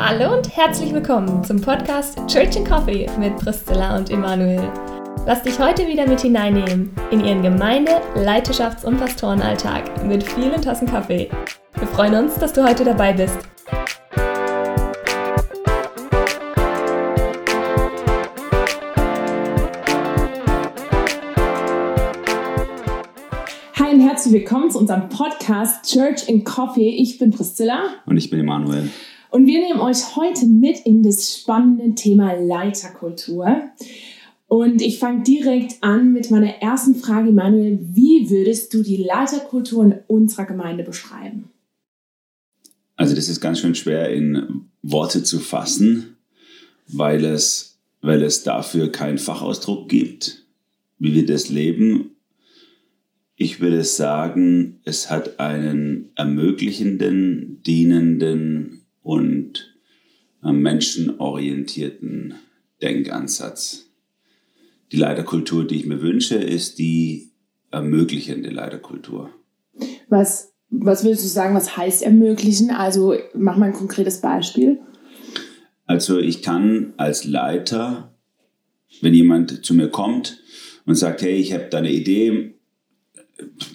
Hallo und herzlich willkommen zum Podcast Church and Coffee mit Priscilla und Emanuel. Lass dich heute wieder mit hineinnehmen in ihren Gemeinde-, Leiterschafts- und Pastorenalltag mit vielen Tassen Kaffee. Wir freuen uns, dass du heute dabei bist. Hi und herzlich willkommen zu unserem Podcast Church in Coffee. Ich bin Priscilla. Und ich bin Emanuel. Und wir nehmen euch heute mit in das spannende Thema Leiterkultur. Und ich fange direkt an mit meiner ersten Frage, Emanuel. Wie würdest du die Leiterkultur in unserer Gemeinde beschreiben? Also das ist ganz schön schwer in Worte zu fassen, weil es, weil es dafür keinen Fachausdruck gibt, wie wir das leben. Ich würde sagen, es hat einen ermöglichenden, dienenden und menschenorientierten Denkansatz. Die Leiterkultur, die ich mir wünsche, ist die ermöglichende Leiterkultur. Was, was würdest du sagen, was heißt ermöglichen? Also mach mal ein konkretes Beispiel. Also ich kann als Leiter, wenn jemand zu mir kommt und sagt, hey, ich habe da eine Idee,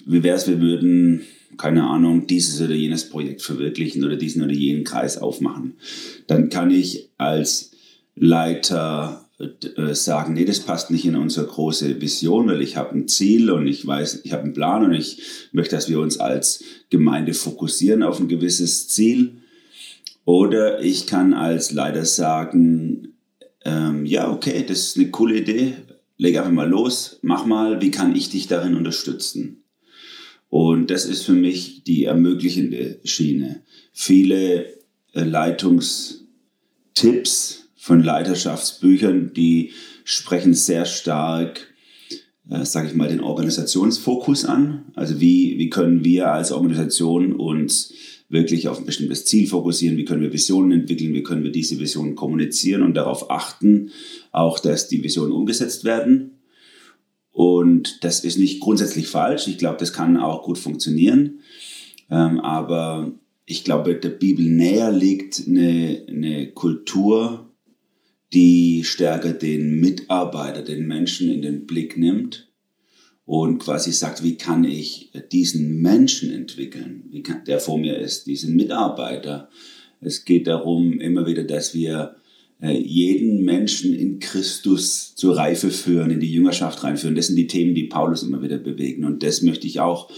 wie wäre es, wir würden, keine Ahnung, dieses oder jenes Projekt verwirklichen oder diesen oder jenen Kreis aufmachen, dann kann ich als Leiter äh, sagen, nee, das passt nicht in unsere große Vision, weil ich habe ein Ziel und ich weiß, ich habe einen Plan und ich möchte, dass wir uns als Gemeinde fokussieren auf ein gewisses Ziel. Oder ich kann als Leiter sagen, ähm, ja, okay, das ist eine coole Idee, leg einfach mal los, mach mal, wie kann ich dich darin unterstützen? Und das ist für mich die ermöglichende Schiene. Viele äh, Leitungstipps von Leiterschaftsbüchern, die sprechen sehr stark, äh, sage ich mal, den Organisationsfokus an. Also wie, wie können wir als Organisation uns wirklich auf ein bestimmtes Ziel fokussieren, wie können wir Visionen entwickeln, wie können wir diese Visionen kommunizieren und darauf achten, auch dass die Visionen umgesetzt werden. Und das ist nicht grundsätzlich falsch. Ich glaube, das kann auch gut funktionieren. Ähm, aber ich glaube, der Bibel näher liegt eine, eine Kultur, die stärker den Mitarbeiter, den Menschen in den Blick nimmt und quasi sagt, wie kann ich diesen Menschen entwickeln, wie kann, der vor mir ist, diesen Mitarbeiter. Es geht darum immer wieder, dass wir jeden Menschen in Christus zur Reife führen, in die Jüngerschaft reinführen. Das sind die Themen, die Paulus immer wieder bewegen. Und das möchte ich auch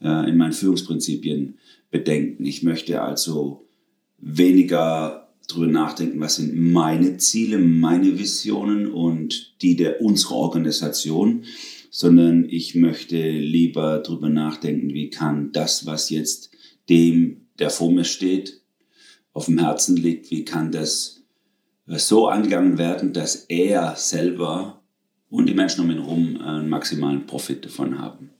äh, in meinen Führungsprinzipien bedenken. Ich möchte also weniger darüber nachdenken, was sind meine Ziele, meine Visionen und die der unserer Organisation, sondern ich möchte lieber darüber nachdenken, wie kann das, was jetzt dem, der vor mir steht, auf dem Herzen liegt, wie kann das so angegangen werden, dass er selber und die Menschen um ihn herum einen maximalen Profit davon haben.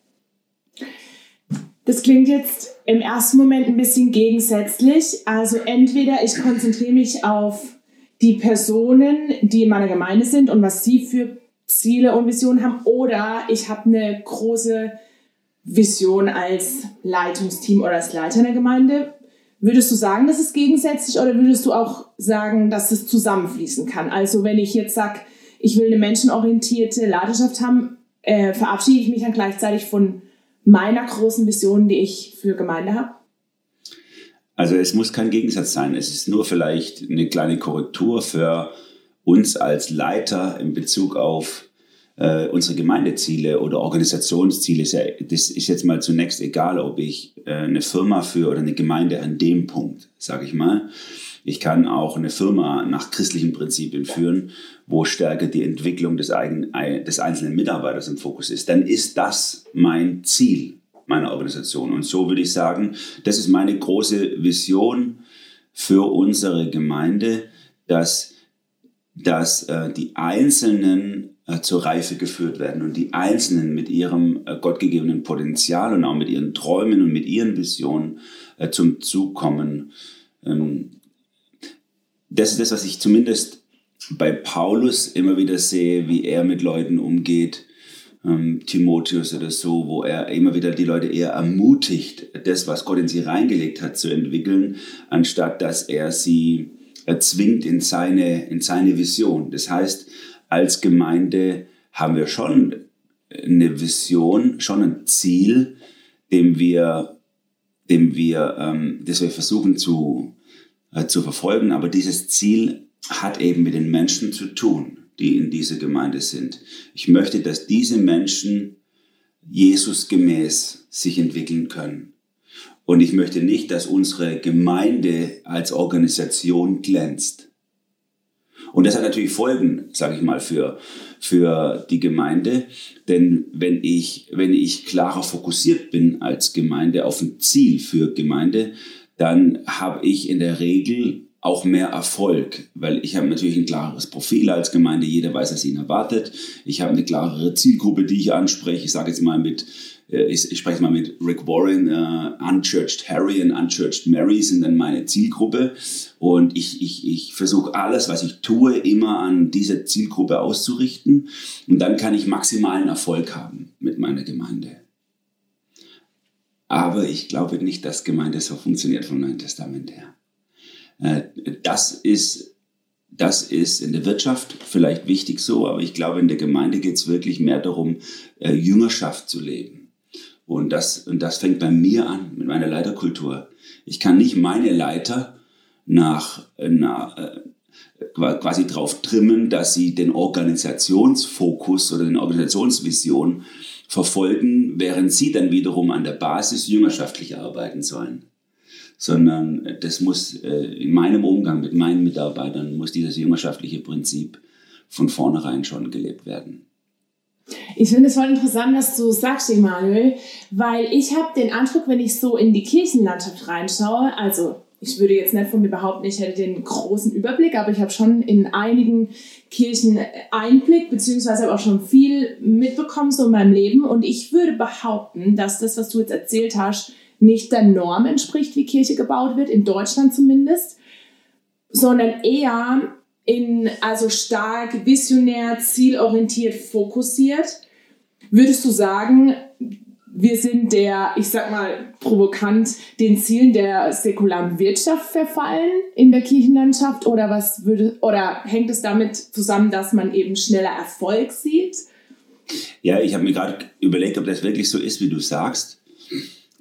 Das klingt jetzt im ersten Moment ein bisschen gegensätzlich. Also entweder ich konzentriere mich auf die Personen, die in meiner Gemeinde sind und was sie für Ziele und Visionen haben, oder ich habe eine große Vision als Leitungsteam oder als Leiter in der Gemeinde. Würdest du sagen, das ist gegensätzlich oder würdest du auch sagen, dass es zusammenfließen kann? Also wenn ich jetzt sage, ich will eine menschenorientierte Leiterschaft haben, äh, verabschiede ich mich dann gleichzeitig von meiner großen Vision, die ich für Gemeinde habe? Also es muss kein Gegensatz sein. Es ist nur vielleicht eine kleine Korrektur für uns als Leiter in Bezug auf äh, unsere Gemeindeziele oder Organisationsziele. Das ist jetzt mal zunächst egal, ob ich äh, eine Firma für oder eine Gemeinde an dem Punkt, sage ich mal. Ich kann auch eine Firma nach christlichen Prinzipien führen, wo stärker die Entwicklung des, eigen, des einzelnen Mitarbeiters im Fokus ist. Dann ist das mein Ziel meiner Organisation. Und so würde ich sagen, das ist meine große Vision für unsere Gemeinde, dass, dass äh, die Einzelnen zur Reife geführt werden und die Einzelnen mit ihrem äh, gottgegebenen Potenzial und auch mit ihren Träumen und mit ihren Visionen äh, zum Zug kommen. Ähm, das ist das, was ich zumindest bei Paulus immer wieder sehe, wie er mit Leuten umgeht, ähm, Timotheus oder so, wo er immer wieder die Leute eher ermutigt, das, was Gott in sie reingelegt hat, zu entwickeln, anstatt dass er sie zwingt in seine, in seine Vision. Das heißt, als Gemeinde haben wir schon eine Vision, schon ein Ziel, dem wir, dem wir, ähm, das wir versuchen zu, äh, zu verfolgen. Aber dieses Ziel hat eben mit den Menschen zu tun, die in dieser Gemeinde sind. Ich möchte, dass diese Menschen Jesus gemäß sich entwickeln können. Und ich möchte nicht, dass unsere Gemeinde als Organisation glänzt. Und das hat natürlich Folgen, sage ich mal, für, für die Gemeinde. Denn wenn ich, wenn ich klarer fokussiert bin als Gemeinde auf ein Ziel für Gemeinde, dann habe ich in der Regel auch mehr Erfolg, weil ich habe natürlich ein klares Profil als Gemeinde, jeder weiß, was ihn erwartet. Ich habe eine klarere Zielgruppe, die ich anspreche. Ich sage jetzt mal mit, ich, ich spreche mal mit Rick Warren, uh, Unchurched Harry und Unchurched Mary sind dann meine Zielgruppe. Und ich, ich, ich versuche alles, was ich tue, immer an diese Zielgruppe auszurichten. Und dann kann ich maximalen Erfolg haben mit meiner Gemeinde. Aber ich glaube nicht, dass Gemeinde so funktioniert vom Neuen Testament her. Äh, das ist, das ist in der Wirtschaft vielleicht wichtig so, aber ich glaube, in der Gemeinde geht es wirklich mehr darum, äh, Jüngerschaft zu leben. Und das, und das fängt bei mir an, mit meiner Leiterkultur. Ich kann nicht meine Leiter nach, nach äh, quasi drauf trimmen, dass sie den Organisationsfokus oder den Organisationsvision verfolgen, während sie dann wiederum an der Basis jüngerschaftlich arbeiten sollen sondern das muss äh, in meinem Umgang mit meinen Mitarbeitern muss dieses jüngerschaftliche Prinzip von vornherein schon gelebt werden. Ich finde es voll interessant, was du sagst, Emanuel, weil ich habe den Eindruck, wenn ich so in die Kirchenlandschaft reinschaue, also ich würde jetzt nicht von mir behaupten, ich hätte den großen Überblick, aber ich habe schon in einigen Kirchen Einblick, beziehungsweise habe auch schon viel mitbekommen so in meinem Leben. Und ich würde behaupten, dass das, was du jetzt erzählt hast, nicht der Norm entspricht, wie Kirche gebaut wird, in Deutschland zumindest, sondern eher in, also stark visionär, zielorientiert, fokussiert. Würdest du sagen, wir sind der, ich sag mal provokant, den Zielen der säkularen Wirtschaft verfallen in der Kirchenlandschaft oder was würde, oder hängt es damit zusammen, dass man eben schneller Erfolg sieht? Ja, ich habe mir gerade überlegt, ob das wirklich so ist, wie du sagst.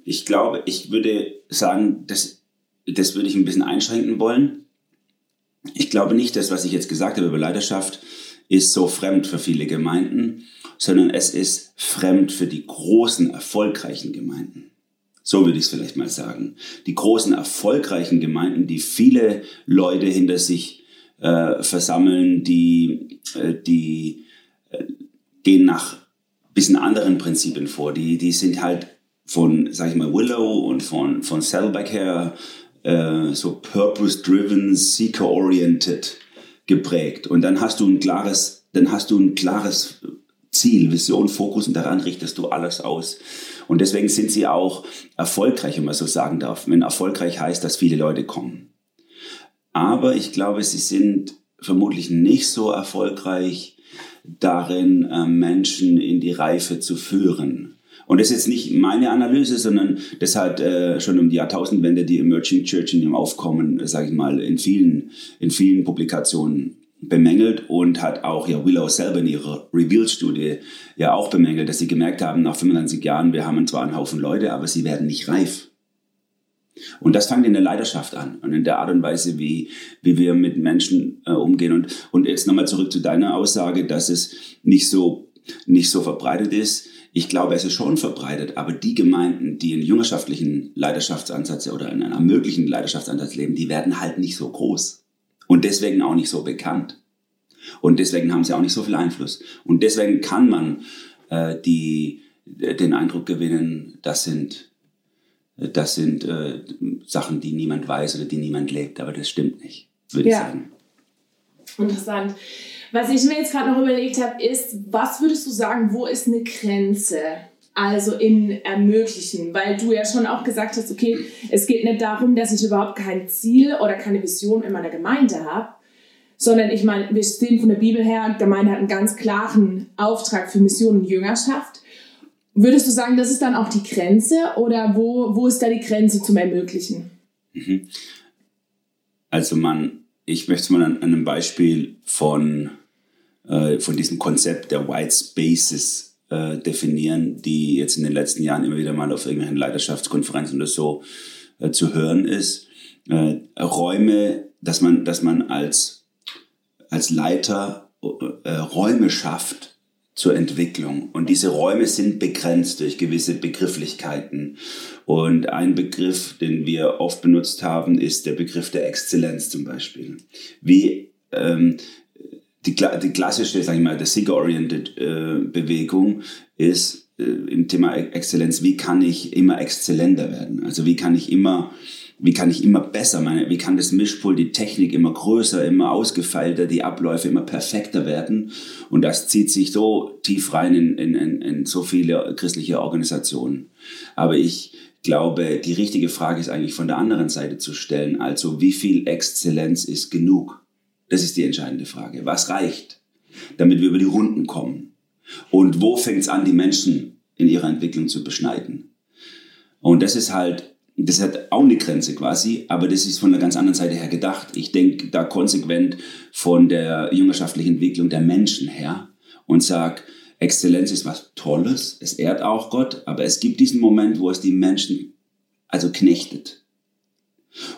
Ich glaube, ich würde sagen, das, das würde ich ein bisschen einschränken wollen. Ich glaube nicht, dass was ich jetzt gesagt habe über Leidenschaft ist so fremd für viele Gemeinden, sondern es ist fremd für die großen, erfolgreichen Gemeinden. So würde ich es vielleicht mal sagen. Die großen, erfolgreichen Gemeinden, die viele Leute hinter sich äh, versammeln, die, äh, die äh, gehen nach bisschen anderen Prinzipien vor. Die, die sind halt von, sag ich mal, Willow und von, von Saddleback her äh, so purpose-driven, seeker-oriented geprägt. Und dann hast du ein klares, dann hast du ein klares Ziel, Vision, Fokus und daran richtest du alles aus. Und deswegen sind sie auch erfolgreich, wenn man so sagen darf. Wenn erfolgreich heißt, dass viele Leute kommen. Aber ich glaube, sie sind vermutlich nicht so erfolgreich darin, äh, Menschen in die Reife zu führen. Und das ist jetzt nicht meine Analyse, sondern das hat äh, schon um die Jahrtausendwende die Emerging Church in dem Aufkommen, äh, sage ich mal, in vielen, in vielen Publikationen bemängelt und hat auch ja Willow selber in ihrer Reveal-Studie ja auch bemängelt, dass sie gemerkt haben, nach 25 Jahren, wir haben zwar einen Haufen Leute, aber sie werden nicht reif. Und das fängt in der Leidenschaft an und in der Art und Weise, wie, wie wir mit Menschen äh, umgehen. Und, und jetzt nochmal zurück zu deiner Aussage, dass es nicht so, nicht so verbreitet ist. Ich glaube, es ist schon verbreitet, aber die Gemeinden, die einen jüngerschaftlichen Leidenschaftsansatz oder in einem möglichen Leidenschaftsansatz leben, die werden halt nicht so groß. Und deswegen auch nicht so bekannt. Und deswegen haben sie auch nicht so viel Einfluss. Und deswegen kann man äh, die, den Eindruck gewinnen, das sind, das sind äh, Sachen, die niemand weiß oder die niemand lebt. Aber das stimmt nicht, würde ja. ich sagen. Interessant. Was ich mir jetzt gerade noch überlegt habe, ist, was würdest du sagen, wo ist eine Grenze? Also in ermöglichen, weil du ja schon auch gesagt hast, okay, es geht nicht darum, dass ich überhaupt kein Ziel oder keine Vision in meiner Gemeinde habe, sondern ich meine, wir sehen von der Bibel her, Gemeinde hat einen ganz klaren Auftrag für Mission und Jüngerschaft. Würdest du sagen, das ist dann auch die Grenze oder wo, wo ist da die Grenze zum Ermöglichen? Mhm. Also man ich möchte es mal an, einem Beispiel von, äh, von diesem Konzept der White Spaces äh, definieren, die jetzt in den letzten Jahren immer wieder mal auf irgendwelchen Leiterschaftskonferenzen oder so äh, zu hören ist. Äh, Räume, dass man, dass man als, als Leiter äh, Räume schafft, zur Entwicklung. Und diese Räume sind begrenzt durch gewisse Begrifflichkeiten. Und ein Begriff, den wir oft benutzt haben, ist der Begriff der Exzellenz zum Beispiel. Wie ähm, die, die klassische, sage ich mal, der Seeker-oriented äh, Bewegung ist äh, im Thema Exzellenz, wie kann ich immer exzellenter werden? Also wie kann ich immer wie kann ich immer besser, meine, wie kann das Mischpult, die Technik immer größer, immer ausgefeilter, die Abläufe immer perfekter werden. Und das zieht sich so tief rein in, in, in, in so viele christliche Organisationen. Aber ich glaube, die richtige Frage ist eigentlich von der anderen Seite zu stellen. Also wie viel Exzellenz ist genug? Das ist die entscheidende Frage. Was reicht, damit wir über die Runden kommen? Und wo fängt es an, die Menschen in ihrer Entwicklung zu beschneiden? Und das ist halt das hat auch eine Grenze quasi, aber das ist von einer ganz anderen Seite her gedacht. Ich denke da konsequent von der jüngerschaftlichen Entwicklung der Menschen her und sage, Exzellenz ist was Tolles, es ehrt auch Gott, aber es gibt diesen Moment, wo es die Menschen also knechtet.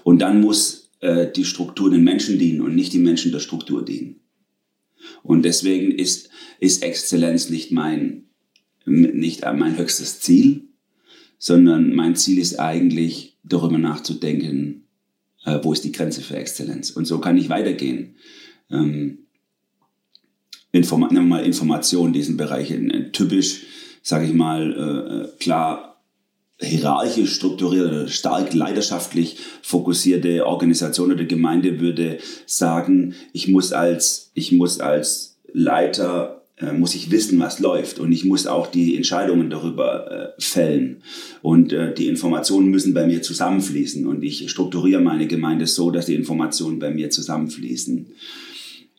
Und dann muss äh, die Struktur den Menschen dienen und nicht die Menschen der Struktur dienen. Und deswegen ist, ist Exzellenz nicht mein, nicht mein höchstes Ziel, sondern mein Ziel ist eigentlich, darüber nachzudenken, äh, wo ist die Grenze für Exzellenz. Und so kann ich weitergehen. Ähm, Informa nehmen wir mal Information, diesen Bereich. Äh, typisch, sage ich mal, äh, äh, klar hierarchisch strukturierte, stark leidenschaftlich fokussierte Organisation oder Gemeinde würde sagen, ich muss als, ich muss als Leiter muss ich wissen, was läuft und ich muss auch die Entscheidungen darüber äh, fällen und äh, die Informationen müssen bei mir zusammenfließen und ich strukturiere meine Gemeinde so, dass die Informationen bei mir zusammenfließen.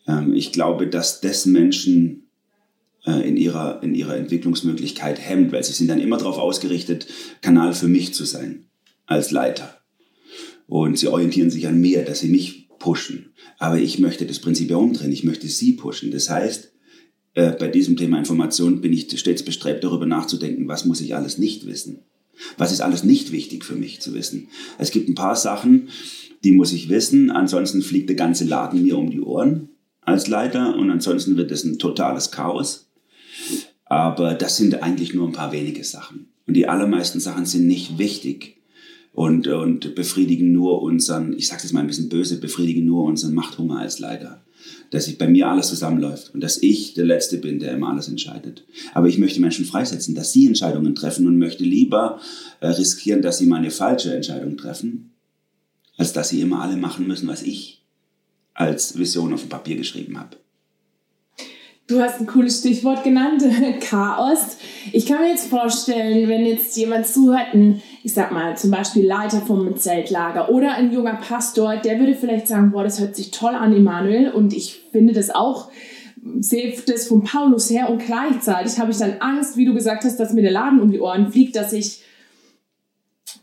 Ähm, ich glaube, dass das Menschen äh, in ihrer, in ihrer Entwicklungsmöglichkeit hemmt, weil sie sind dann immer darauf ausgerichtet, Kanal für mich zu sein als Leiter. Und sie orientieren sich an mir, dass sie mich pushen. Aber ich möchte das Prinzip umdrehen. Ich möchte sie pushen. Das heißt, äh, bei diesem Thema Information bin ich stets bestrebt, darüber nachzudenken, was muss ich alles nicht wissen? Was ist alles nicht wichtig für mich zu wissen? Es gibt ein paar Sachen, die muss ich wissen, ansonsten fliegt der ganze Laden mir um die Ohren als Leiter und ansonsten wird es ein totales Chaos. Aber das sind eigentlich nur ein paar wenige Sachen. Und die allermeisten Sachen sind nicht wichtig und, und befriedigen nur unseren, ich sage es mal ein bisschen böse, befriedigen nur unseren Machthunger als Leiter dass ich bei mir alles zusammenläuft und dass ich der Letzte bin, der immer alles entscheidet. Aber ich möchte Menschen freisetzen, dass sie Entscheidungen treffen und möchte lieber äh, riskieren, dass sie mal eine falsche Entscheidung treffen, als dass sie immer alle machen müssen, was ich als Vision auf dem Papier geschrieben habe. Du hast ein cooles Stichwort genannt, Chaos. Ich kann mir jetzt vorstellen, wenn jetzt jemand zuhört, ein, ich sag mal, zum Beispiel Leiter vom Zeltlager oder ein junger Pastor, der würde vielleicht sagen, boah, das hört sich toll an, Immanuel, und ich finde das auch, sehe das von Paulus her und gleichzeitig habe ich dann Angst, wie du gesagt hast, dass mir der Laden um die Ohren fliegt, dass ich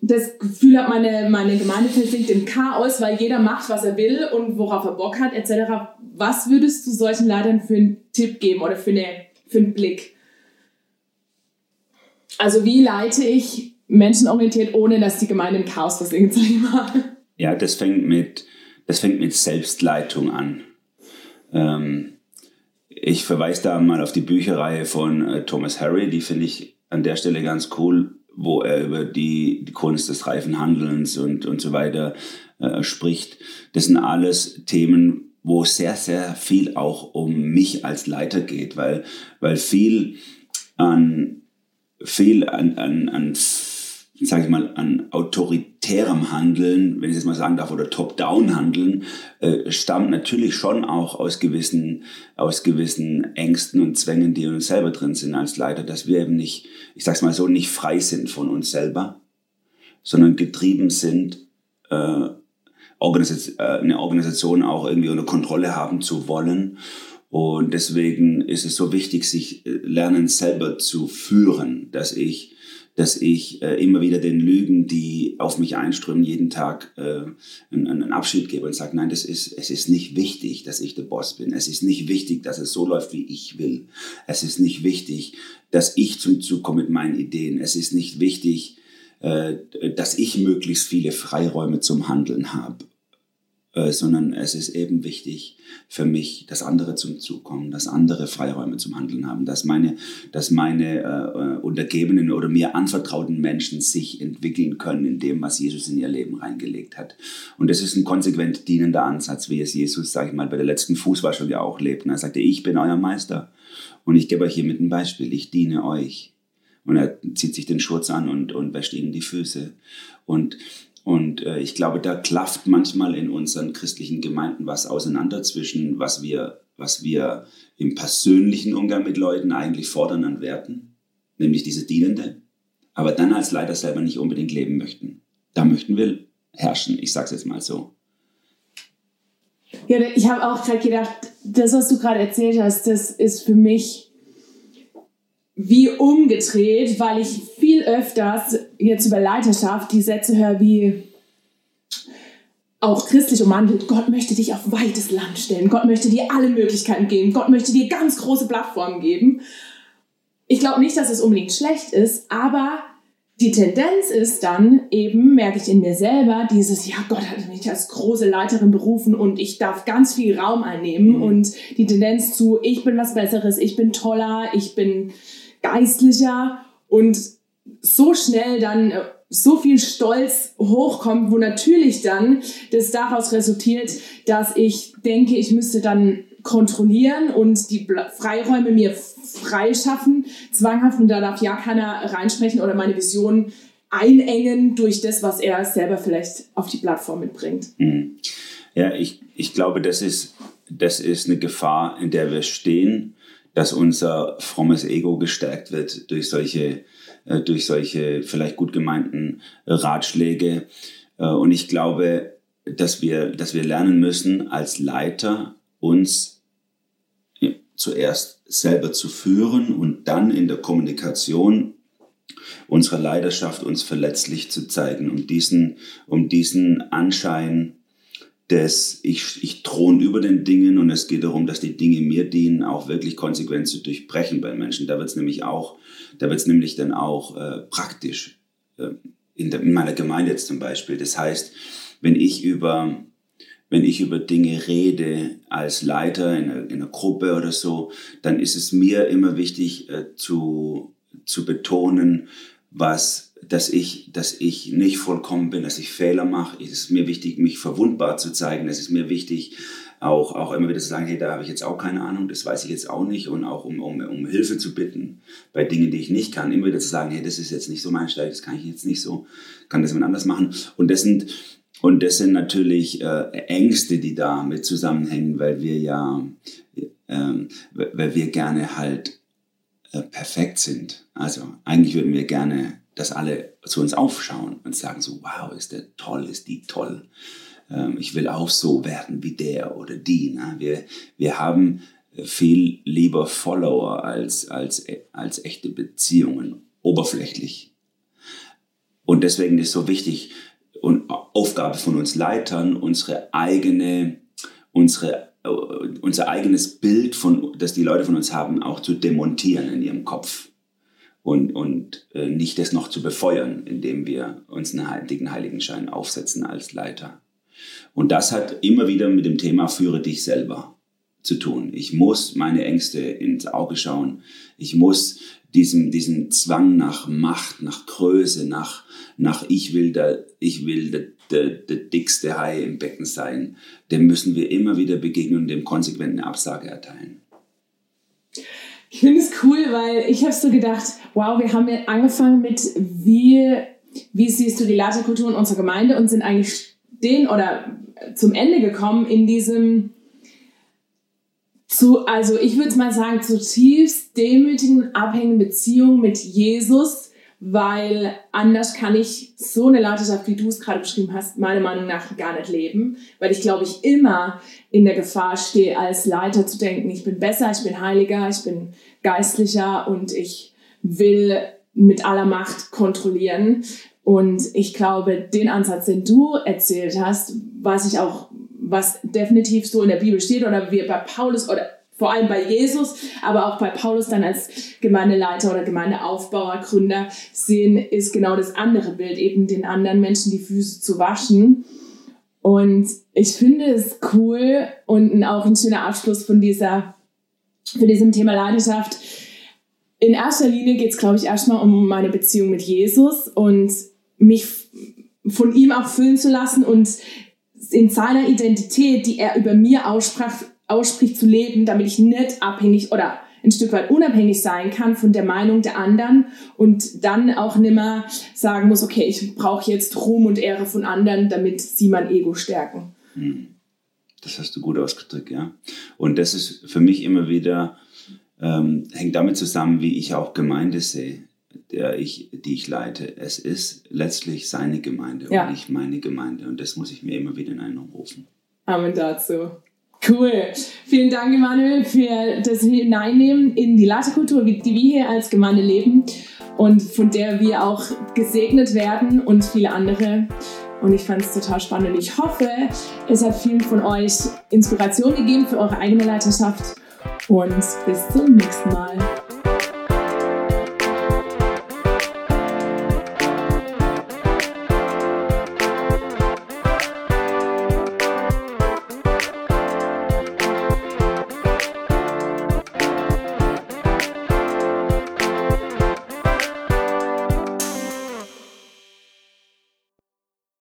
das Gefühl habe, meine, meine Gemeinde versinkt im Chaos, weil jeder macht, was er will und worauf er Bock hat, etc. Was würdest du solchen Leitern für einen Tipp geben oder für, eine, für einen Blick? Also wie leite ich menschenorientiert, ohne dass die Gemeinde im Chaos versinkt, sag ich mal? Ja, das fängt mit, das fängt mit Selbstleitung an. Ähm, ich verweise da mal auf die Bücherreihe von äh, Thomas Harry, die finde ich an der Stelle ganz cool wo er über die, die Kunst des reifen Handelns und, und so weiter äh, spricht. Das sind alles Themen, wo sehr, sehr viel auch um mich als Leiter geht, weil, weil viel an, viel an, an, an sage ich mal, an autoritärem Handeln, wenn ich es mal sagen darf, oder Top-Down-Handeln, äh, stammt natürlich schon auch aus gewissen, aus gewissen Ängsten und Zwängen, die in uns selber drin sind als Leiter, dass wir eben nicht, ich sag's mal so, nicht frei sind von uns selber, sondern getrieben sind, äh, Organisation, äh, eine Organisation auch irgendwie unter Kontrolle haben zu wollen. Und deswegen ist es so wichtig, sich äh, lernen selber zu führen, dass ich dass ich äh, immer wieder den Lügen, die auf mich einströmen, jeden Tag äh, einen, einen Abschied gebe und sage, nein, das ist, es ist nicht wichtig, dass ich der Boss bin. Es ist nicht wichtig, dass es so läuft, wie ich will. Es ist nicht wichtig, dass ich zum Zug komme mit meinen Ideen. Es ist nicht wichtig, äh, dass ich möglichst viele Freiräume zum Handeln habe. Äh, sondern es ist eben wichtig für mich, dass andere zum Zug kommen, dass andere Freiräume zum Handeln haben, dass meine, dass meine äh, untergebenen oder mir anvertrauten Menschen sich entwickeln können in dem, was Jesus in ihr Leben reingelegt hat. Und das ist ein konsequent dienender Ansatz, wie es Jesus, sage ich mal, bei der letzten Fußwaschung ja auch lebt. Und er sagte, ich bin euer Meister und ich gebe euch hiermit ein Beispiel, ich diene euch. Und er zieht sich den Schurz an und, und wäscht ihnen die Füße. Und und äh, ich glaube, da klafft manchmal in unseren christlichen Gemeinden was auseinander zwischen, was wir, was wir im persönlichen Umgang mit Leuten eigentlich fordern an Werten, nämlich diese Dienende, aber dann als Leiter selber nicht unbedingt leben möchten. Da möchten wir herrschen, ich sage es jetzt mal so. Ja, ich habe auch gerade gedacht, das, was du gerade erzählt hast, das ist für mich wie umgedreht, weil ich viel öfters jetzt über Leiterschaft die Sätze höre wie auch christlich umwandelt, Gott möchte dich auf weites Land stellen, Gott möchte dir alle Möglichkeiten geben, Gott möchte dir ganz große Plattformen geben. Ich glaube nicht, dass es unbedingt schlecht ist, aber die Tendenz ist dann eben, merke ich in mir selber, dieses, ja, Gott hat mich als große Leiterin berufen und ich darf ganz viel Raum einnehmen mhm. und die Tendenz zu, ich bin was Besseres, ich bin toller, ich bin geistlicher und so schnell dann äh, so viel Stolz hochkommt, wo natürlich dann das daraus resultiert, dass ich denke, ich müsste dann kontrollieren und die Freiräume mir freischaffen, zwanghaft und da darf ja keiner reinsprechen oder meine Vision einengen durch das, was er selber vielleicht auf die Plattform mitbringt. Mhm. Ja, ich, ich glaube, das ist, das ist eine Gefahr, in der wir stehen dass unser frommes Ego gestärkt wird durch solche, äh, durch solche vielleicht gut gemeinten Ratschläge. Äh, und ich glaube, dass wir, dass wir lernen müssen, als Leiter uns zuerst selber zu führen und dann in der Kommunikation unserer Leidenschaft uns verletzlich zu zeigen, um diesen, um diesen Anschein dass ich, ich thron über den Dingen und es geht darum, dass die Dinge mir dienen, auch wirklich konsequent zu durchbrechen bei Menschen. Da wird es nämlich auch, da wird es nämlich dann auch äh, praktisch. Äh, in, der, in meiner Gemeinde jetzt zum Beispiel. Das heißt, wenn ich über, wenn ich über Dinge rede als Leiter in einer, in einer Gruppe oder so, dann ist es mir immer wichtig äh, zu, zu betonen, was dass ich, dass ich nicht vollkommen bin, dass ich Fehler mache. Es ist mir wichtig, mich verwundbar zu zeigen. Es ist mir wichtig, auch, auch immer wieder zu sagen, hey, da habe ich jetzt auch keine Ahnung, das weiß ich jetzt auch nicht. Und auch um, um, um Hilfe zu bitten bei Dingen, die ich nicht kann. Immer wieder zu sagen, hey, das ist jetzt nicht so mein Stall, das kann ich jetzt nicht so, kann das jemand anders machen. Und das sind, und das sind natürlich äh, Ängste, die da mit zusammenhängen, weil wir ja, äh, weil wir gerne halt äh, perfekt sind. Also eigentlich würden wir gerne dass alle zu uns aufschauen und sagen so, wow, ist der toll, ist die toll. Ähm, ich will auch so werden wie der oder die. Ne? Wir, wir haben viel lieber Follower als, als, als echte Beziehungen, oberflächlich. Und deswegen ist so wichtig und Aufgabe von uns Leitern, unsere eigene, unsere, äh, unser eigenes Bild, von, das die Leute von uns haben, auch zu demontieren in ihrem Kopf und, und äh, nicht das noch zu befeuern, indem wir uns einen dicken Heiligenschein aufsetzen als Leiter. Und das hat immer wieder mit dem Thema Führe dich selber zu tun. Ich muss meine Ängste ins Auge schauen. Ich muss diesem, diesem Zwang nach Macht, nach Größe, nach, nach ich will der, ich will der, der, der dickste Hai im Becken sein, dem müssen wir immer wieder begegnen und dem konsequent eine Absage erteilen. Ich finde es cool, weil ich habe so gedacht, wow, wir haben jetzt angefangen mit, wie, wie siehst du die Laserkultur in unserer Gemeinde und sind eigentlich den oder zum Ende gekommen in diesem, zu, also ich würde mal sagen, zutiefst demütigen, abhängigen Beziehung mit Jesus weil anders kann ich so eine Leiterschaft, wie du es gerade beschrieben hast, meiner Meinung nach gar nicht leben, weil ich glaube, ich immer in der Gefahr stehe, als Leiter zu denken, ich bin besser, ich bin heiliger, ich bin geistlicher und ich will mit aller Macht kontrollieren. Und ich glaube, den Ansatz, den du erzählt hast, was ich auch, was definitiv so in der Bibel steht oder wir bei Paulus oder vor allem bei Jesus, aber auch bei Paulus dann als Gemeindeleiter oder Gemeindeaufbauer, Gründer sehen, ist genau das andere Bild, eben den anderen Menschen die Füße zu waschen. Und ich finde es cool und auch ein schöner Abschluss von dieser, von diesem Thema Leidenschaft. In erster Linie geht es, glaube ich, erstmal um meine Beziehung mit Jesus und mich von ihm auch füllen zu lassen und in seiner Identität, die er über mir aussprach, ausspricht, zu leben, damit ich nicht abhängig oder ein Stück weit unabhängig sein kann von der Meinung der anderen und dann auch nimmer sagen muss, okay, ich brauche jetzt Ruhm und Ehre von anderen, damit sie mein Ego stärken. Hm. Das hast du gut ausgedrückt, ja. Und das ist für mich immer wieder, ähm, hängt damit zusammen, wie ich auch Gemeinde sehe der ich, die ich leite. Es ist letztlich seine Gemeinde ja. und nicht meine Gemeinde. Und das muss ich mir immer wieder in Erinnerung rufen. Amen dazu. Cool. Vielen Dank, Emanuel, für das Hineinnehmen in die Latekultur, die wir hier als Gemeinde leben und von der wir auch gesegnet werden und viele andere. Und ich fand es total spannend. Ich hoffe, es hat vielen von euch Inspiration gegeben für eure eigene Leiterschaft. Und bis zum nächsten Mal.